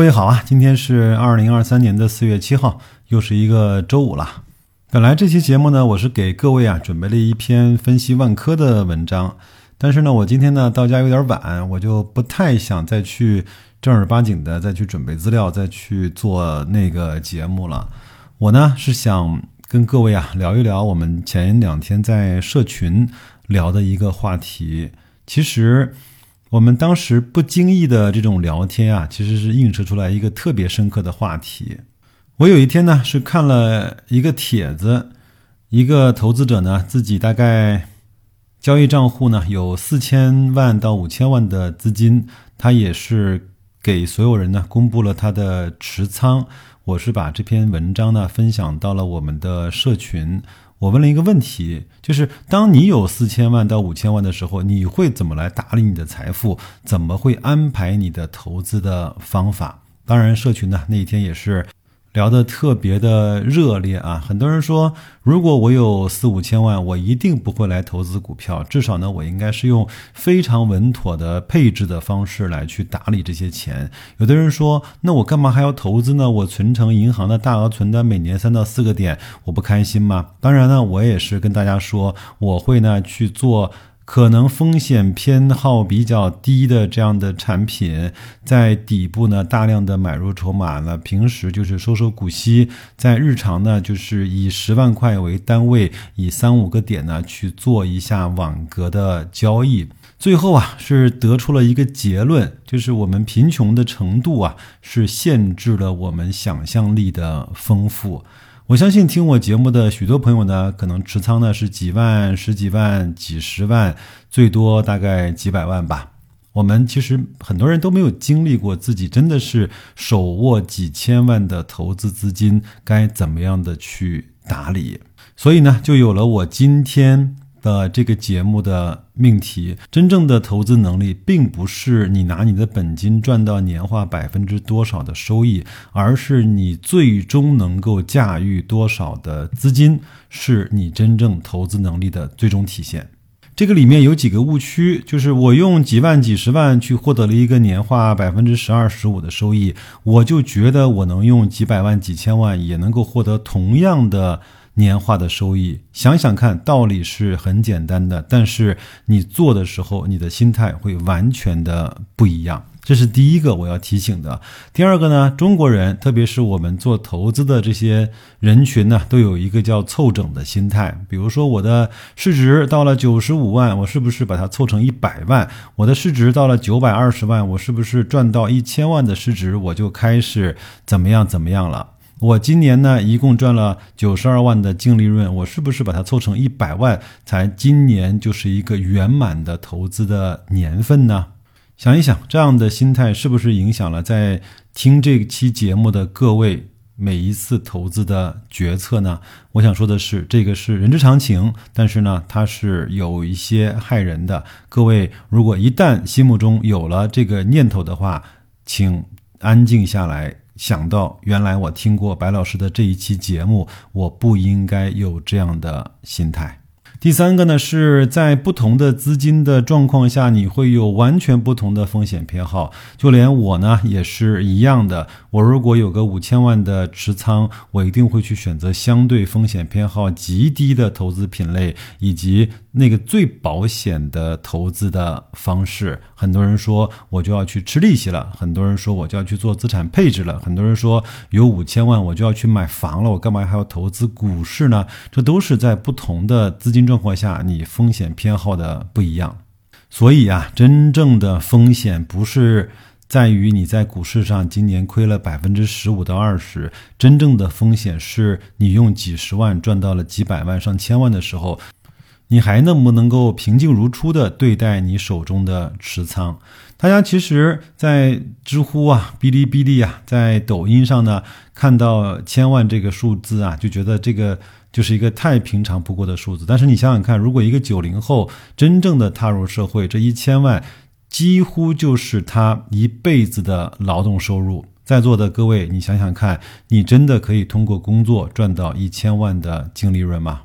各位好啊，今天是二零二三年的四月七号，又是一个周五了。本来这期节目呢，我是给各位啊准备了一篇分析万科的文章，但是呢，我今天呢到家有点晚，我就不太想再去正儿八经的再去准备资料，再去做那个节目了。我呢是想跟各位啊聊一聊我们前两天在社群聊的一个话题，其实。我们当时不经意的这种聊天啊，其实是映射出来一个特别深刻的话题。我有一天呢是看了一个帖子，一个投资者呢自己大概交易账户呢有四千万到五千万的资金，他也是给所有人呢公布了他的持仓。我是把这篇文章呢分享到了我们的社群。我问了一个问题，就是当你有四千万到五千万的时候，你会怎么来打理你的财富？怎么会安排你的投资的方法？当然，社群呢那一天也是。聊得特别的热烈啊！很多人说，如果我有四五千万，我一定不会来投资股票。至少呢，我应该是用非常稳妥的配置的方式来去打理这些钱。有的人说，那我干嘛还要投资呢？我存成银行的大额存单，每年三到四个点，我不开心吗？当然呢，我也是跟大家说，我会呢去做。可能风险偏好比较低的这样的产品，在底部呢大量的买入筹码呢，平时就是收收股息，在日常呢就是以十万块为单位，以三五个点呢去做一下网格的交易，最后啊是得出了一个结论，就是我们贫穷的程度啊是限制了我们想象力的丰富。我相信听我节目的许多朋友呢，可能持仓呢是几万、十几万、几十万，最多大概几百万吧。我们其实很多人都没有经历过自己真的是手握几千万的投资资金该怎么样的去打理，所以呢，就有了我今天。的这个节目的命题，真正的投资能力，并不是你拿你的本金赚到年化百分之多少的收益，而是你最终能够驾驭多少的资金，是你真正投资能力的最终体现。这个里面有几个误区，就是我用几万、几十万去获得了一个年化百分之十二、十五的收益，我就觉得我能用几百万、几千万也能够获得同样的。年化的收益，想想看，道理是很简单的，但是你做的时候，你的心态会完全的不一样。这是第一个我要提醒的。第二个呢，中国人，特别是我们做投资的这些人群呢，都有一个叫凑整的心态。比如说，我的市值到了九十五万，我是不是把它凑成一百万？我的市值到了九百二十万，我是不是赚到一千万的市值，我就开始怎么样怎么样了？我今年呢，一共赚了九十二万的净利润，我是不是把它凑成一百万，才今年就是一个圆满的投资的年份呢？想一想，这样的心态是不是影响了在听这期节目的各位每一次投资的决策呢？我想说的是，这个是人之常情，但是呢，它是有一些害人的。各位，如果一旦心目中有了这个念头的话，请安静下来。想到原来我听过白老师的这一期节目，我不应该有这样的心态。第三个呢，是在不同的资金的状况下，你会有完全不同的风险偏好。就连我呢，也是一样的。我如果有个五千万的持仓，我一定会去选择相对风险偏好极低的投资品类，以及那个最保险的投资的方式。很多人说我就要去吃利息了，很多人说我就要去做资产配置了，很多人说有五千万我就要去买房了，我干嘛还要投资股市呢？这都是在不同的资金。状况下，你风险偏好的不一样，所以啊，真正的风险不是在于你在股市上今年亏了百分之十五到二十，真正的风险是你用几十万赚到了几百万、上千万的时候，你还能不能够平静如初的对待你手中的持仓？大家其实，在知乎啊、哔哩哔哩啊、在抖音上呢，看到千万这个数字啊，就觉得这个。就是一个太平常不过的数字，但是你想想看，如果一个九零后真正的踏入社会，这一千万几乎就是他一辈子的劳动收入。在座的各位，你想想看，你真的可以通过工作赚到一千万的净利润吗？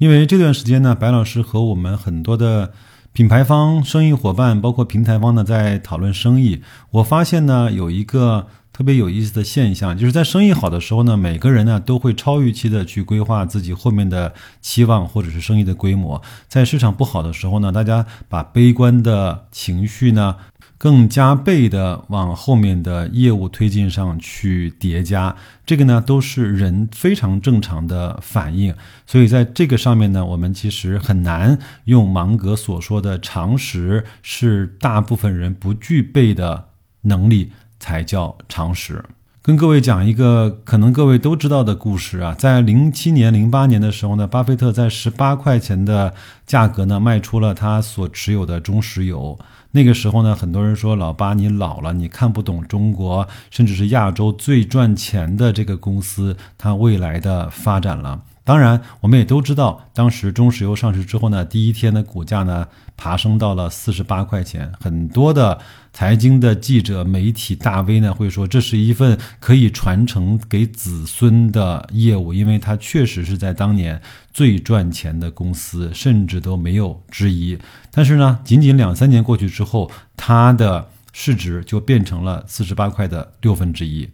因为这段时间呢，白老师和我们很多的品牌方、生意伙伴，包括平台方呢，在讨论生意。我发现呢，有一个特别有意思的现象，就是在生意好的时候呢，每个人呢都会超预期的去规划自己后面的期望或者是生意的规模。在市场不好的时候呢，大家把悲观的情绪呢更加倍的往后面的业务推进上去叠加，这个呢都是人非常正常的反应。所以在这个上面呢，我们其实很难用芒格所说的常识是大部分人不具备的能力。才叫常识。跟各位讲一个可能各位都知道的故事啊，在零七年、零八年的时候呢，巴菲特在十八块钱的价格呢卖出了他所持有的中石油。那个时候呢，很多人说老巴你老了，你看不懂中国甚至是亚洲最赚钱的这个公司它未来的发展了。当然，我们也都知道，当时中石油上市之后呢，第一天的股价呢爬升到了四十八块钱。很多的财经的记者、媒体大 V 呢会说，这是一份可以传承给子孙的业务，因为它确实是在当年最赚钱的公司，甚至都没有之一。但是呢，仅仅两三年过去之后，它的市值就变成了四十八块的六分之一。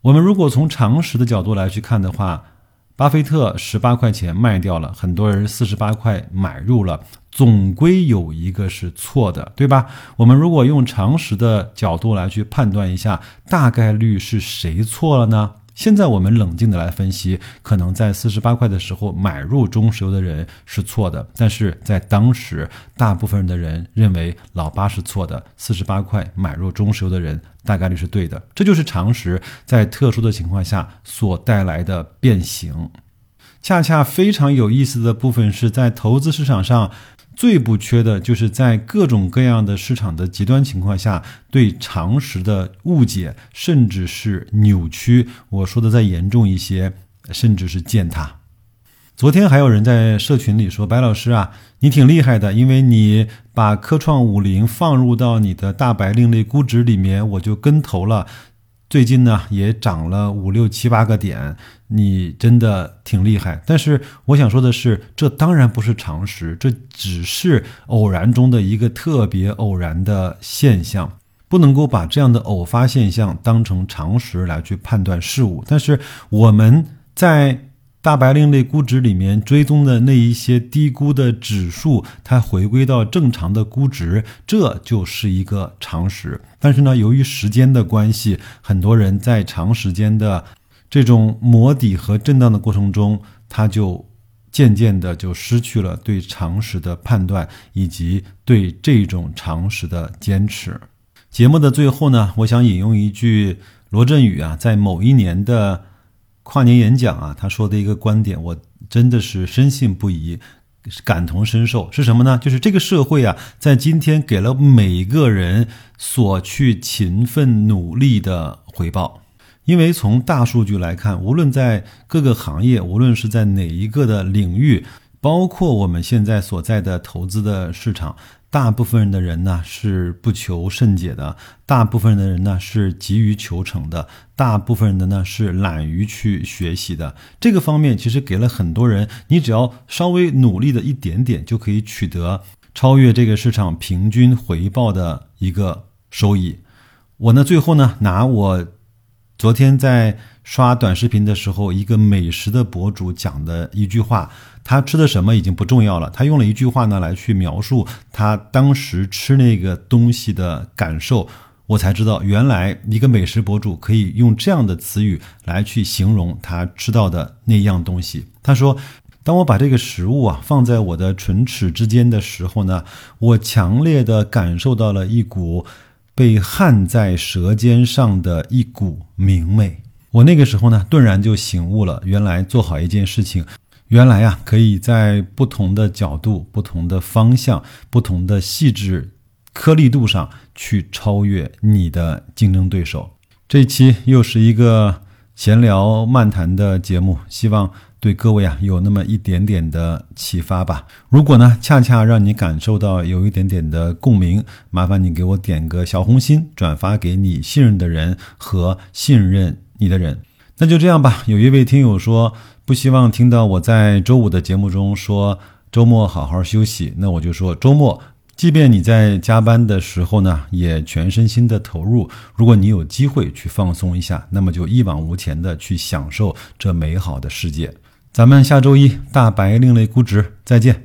我们如果从常识的角度来去看的话，巴菲特十八块钱卖掉了，很多人四十八块买入了，总归有一个是错的，对吧？我们如果用常识的角度来去判断一下，大概率是谁错了呢？现在我们冷静的来分析，可能在四十八块的时候买入中石油的人是错的，但是在当时，大部分的人认为老八是错的，四十八块买入中石油的人大概率是对的，这就是常识在特殊的情况下所带来的变形。恰恰非常有意思的部分是在投资市场上。最不缺的就是在各种各样的市场的极端情况下，对常识的误解，甚至是扭曲。我说的再严重一些，甚至是践踏。昨天还有人在社群里说：“白老师啊，你挺厉害的，因为你把科创五零放入到你的大白另类估值里面，我就跟投了。”最近呢，也涨了五六七八个点，你真的挺厉害。但是我想说的是，这当然不是常识，这只是偶然中的一个特别偶然的现象，不能够把这样的偶发现象当成常识来去判断事物。但是我们在。大白令类估值里面追踪的那一些低估的指数，它回归到正常的估值，这就是一个常识。但是呢，由于时间的关系，很多人在长时间的这种磨底和震荡的过程中，他就渐渐的就失去了对常识的判断以及对这种常识的坚持。节目的最后呢，我想引用一句罗振宇啊，在某一年的。跨年演讲啊，他说的一个观点，我真的是深信不疑，感同身受。是什么呢？就是这个社会啊，在今天给了每一个人所去勤奋努力的回报。因为从大数据来看，无论在各个行业，无论是在哪一个的领域，包括我们现在所在的投资的市场。大部分人的人呢是不求甚解的，大部分人的人呢是急于求成的，大部分人的呢是懒于去学习的。这个方面其实给了很多人，你只要稍微努力的一点点，就可以取得超越这个市场平均回报的一个收益。我呢最后呢拿我昨天在。刷短视频的时候，一个美食的博主讲的一句话，他吃的什么已经不重要了。他用了一句话呢来去描述他当时吃那个东西的感受，我才知道原来一个美食博主可以用这样的词语来去形容他吃到的那样东西。他说：“当我把这个食物啊放在我的唇齿之间的时候呢，我强烈的感受到了一股被焊在舌尖上的一股明媚。”我那个时候呢，顿然就醒悟了，原来做好一件事情，原来呀，可以在不同的角度、不同的方向、不同的细致颗粒度上去超越你的竞争对手。这期又是一个闲聊漫谈的节目，希望对各位啊有那么一点点的启发吧。如果呢，恰恰让你感受到有一点点的共鸣，麻烦你给我点个小红心，转发给你信任的人和信任。你的人，那就这样吧。有一位听友说不希望听到我在周五的节目中说周末好好休息，那我就说周末即便你在加班的时候呢，也全身心的投入。如果你有机会去放松一下，那么就一往无前的去享受这美好的世界。咱们下周一大白另类估值再见。